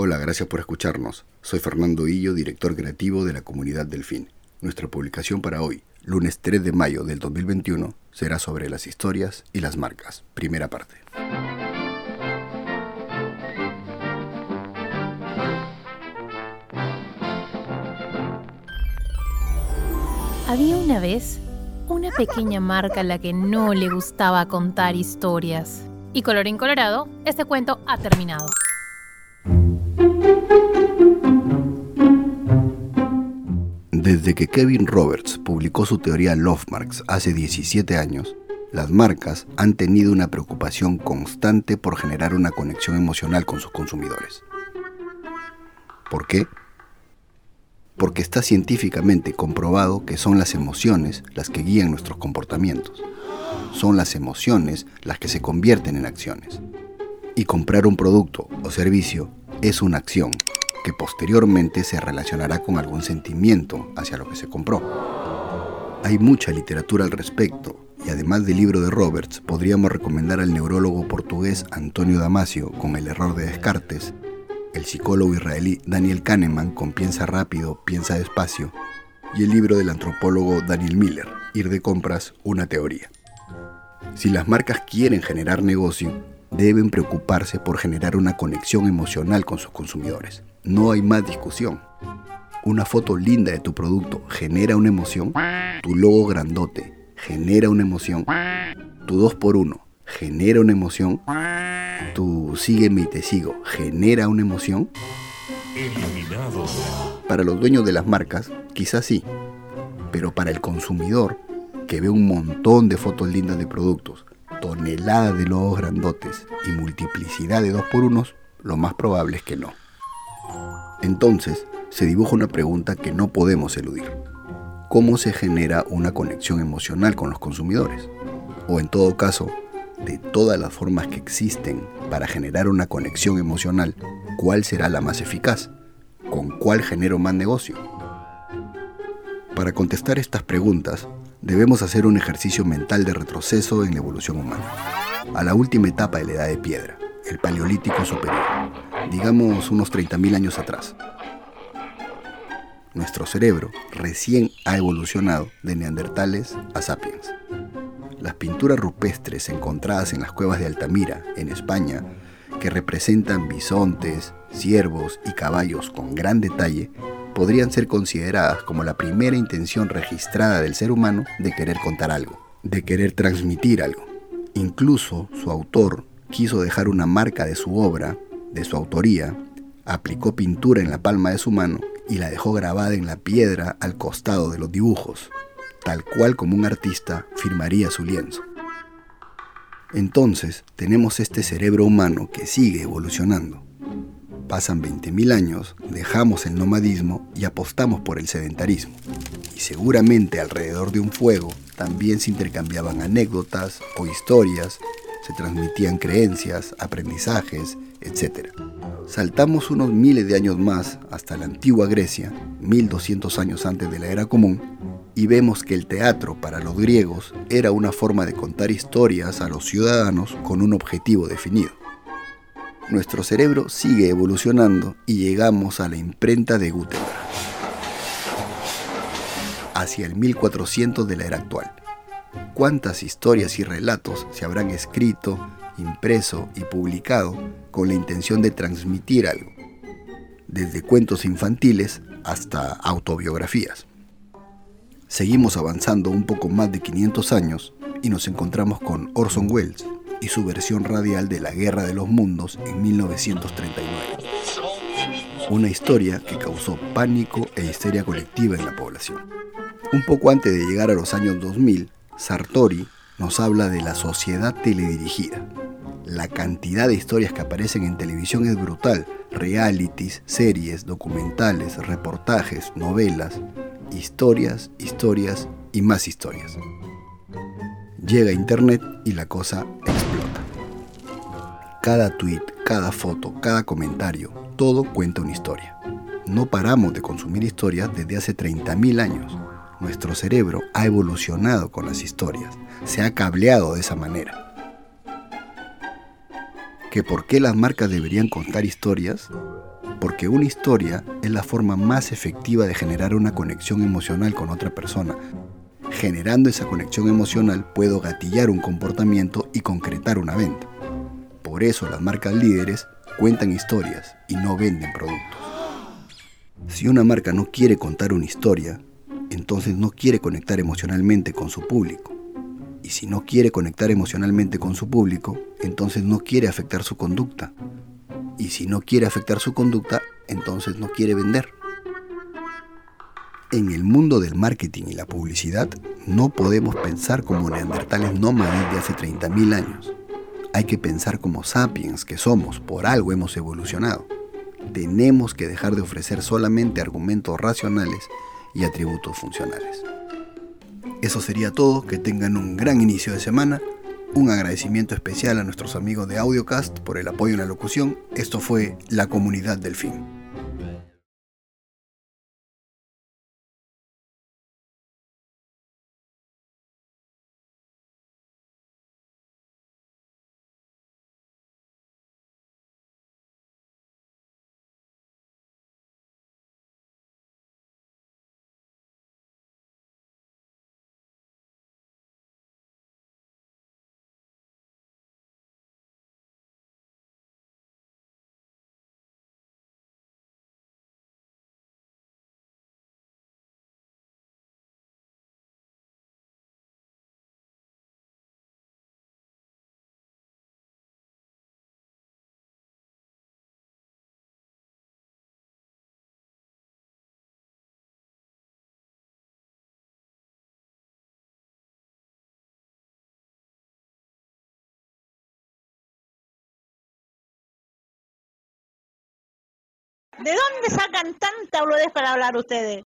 Hola, gracias por escucharnos. Soy Fernando Illo, director creativo de la comunidad Delfín. Nuestra publicación para hoy, lunes 3 de mayo del 2021, será sobre las historias y las marcas. Primera parte. Había una vez una pequeña marca a la que no le gustaba contar historias. Y colorín colorado, este cuento ha terminado. Desde que Kevin Roberts publicó su teoría Love Marks hace 17 años, las marcas han tenido una preocupación constante por generar una conexión emocional con sus consumidores. ¿Por qué? porque está científicamente comprobado que son las emociones las que guían nuestros comportamientos. Son las emociones las que se convierten en acciones. Y comprar un producto o servicio es una acción que posteriormente se relacionará con algún sentimiento hacia lo que se compró. Hay mucha literatura al respecto y además del libro de Roberts podríamos recomendar al neurólogo portugués Antonio Damasio con el error de Descartes el psicólogo israelí Daniel Kahneman con Piensa rápido, piensa despacio, y el libro del antropólogo Daniel Miller, Ir de compras, una teoría. Si las marcas quieren generar negocio, deben preocuparse por generar una conexión emocional con sus consumidores. No hay más discusión. Una foto linda de tu producto genera una emoción, tu logo grandote genera una emoción, tu 2x1 genera una emoción, tu sígueme y te sigo genera una emoción. Eliminado. Para los dueños de las marcas, quizás sí, pero para el consumidor, que ve un montón de fotos lindas de productos, toneladas de logos grandotes y multiplicidad de dos por unos, lo más probable es que no. Entonces, se dibuja una pregunta que no podemos eludir. ¿Cómo se genera una conexión emocional con los consumidores? O en todo caso, de todas las formas que existen para generar una conexión emocional, ¿cuál será la más eficaz? ¿Con cuál genero más negocio? Para contestar estas preguntas, debemos hacer un ejercicio mental de retroceso en la evolución humana, a la última etapa de la edad de piedra, el paleolítico superior, digamos unos 30.000 años atrás. Nuestro cerebro recién ha evolucionado de neandertales a sapiens. Las pinturas rupestres encontradas en las cuevas de Altamira, en España, que representan bisontes, ciervos y caballos con gran detalle, podrían ser consideradas como la primera intención registrada del ser humano de querer contar algo, de querer transmitir algo. Incluso su autor quiso dejar una marca de su obra, de su autoría, aplicó pintura en la palma de su mano y la dejó grabada en la piedra al costado de los dibujos tal cual como un artista firmaría su lienzo. Entonces tenemos este cerebro humano que sigue evolucionando. Pasan 20.000 años, dejamos el nomadismo y apostamos por el sedentarismo. Y seguramente alrededor de un fuego también se intercambiaban anécdotas o historias, se transmitían creencias, aprendizajes, etc. Saltamos unos miles de años más hasta la antigua Grecia, 1200 años antes de la era común, y vemos que el teatro para los griegos era una forma de contar historias a los ciudadanos con un objetivo definido. Nuestro cerebro sigue evolucionando y llegamos a la imprenta de Gutenberg, hacia el 1400 de la era actual. ¿Cuántas historias y relatos se habrán escrito, impreso y publicado con la intención de transmitir algo? Desde cuentos infantiles hasta autobiografías. Seguimos avanzando un poco más de 500 años y nos encontramos con Orson Welles y su versión radial de La Guerra de los Mundos en 1939. Una historia que causó pánico e histeria colectiva en la población. Un poco antes de llegar a los años 2000, Sartori nos habla de la sociedad teledirigida. La cantidad de historias que aparecen en televisión es brutal. Realities, series, documentales, reportajes, novelas, historias, historias y más historias. Llega Internet y la cosa explota. Cada tweet, cada foto, cada comentario, todo cuenta una historia. No paramos de consumir historias desde hace 30.000 años. Nuestro cerebro ha evolucionado con las historias, se ha cableado de esa manera. ¿Que por qué las marcas deberían contar historias? Porque una historia es la forma más efectiva de generar una conexión emocional con otra persona. Generando esa conexión emocional puedo gatillar un comportamiento y concretar una venta. Por eso las marcas líderes cuentan historias y no venden productos. Si una marca no quiere contar una historia, entonces no quiere conectar emocionalmente con su público. Y si no quiere conectar emocionalmente con su público, entonces no quiere afectar su conducta. Y si no quiere afectar su conducta, entonces no quiere vender. En el mundo del marketing y la publicidad, no podemos pensar como neandertales nómadas de hace 30.000 años. Hay que pensar como sapiens que somos, por algo hemos evolucionado. Tenemos que dejar de ofrecer solamente argumentos racionales y atributos funcionales. Eso sería todo, que tengan un gran inicio de semana. Un agradecimiento especial a nuestros amigos de Audiocast por el apoyo en la locución. Esto fue La Comunidad del Fin. ¿De dónde sacan tanta boludez para hablar ustedes?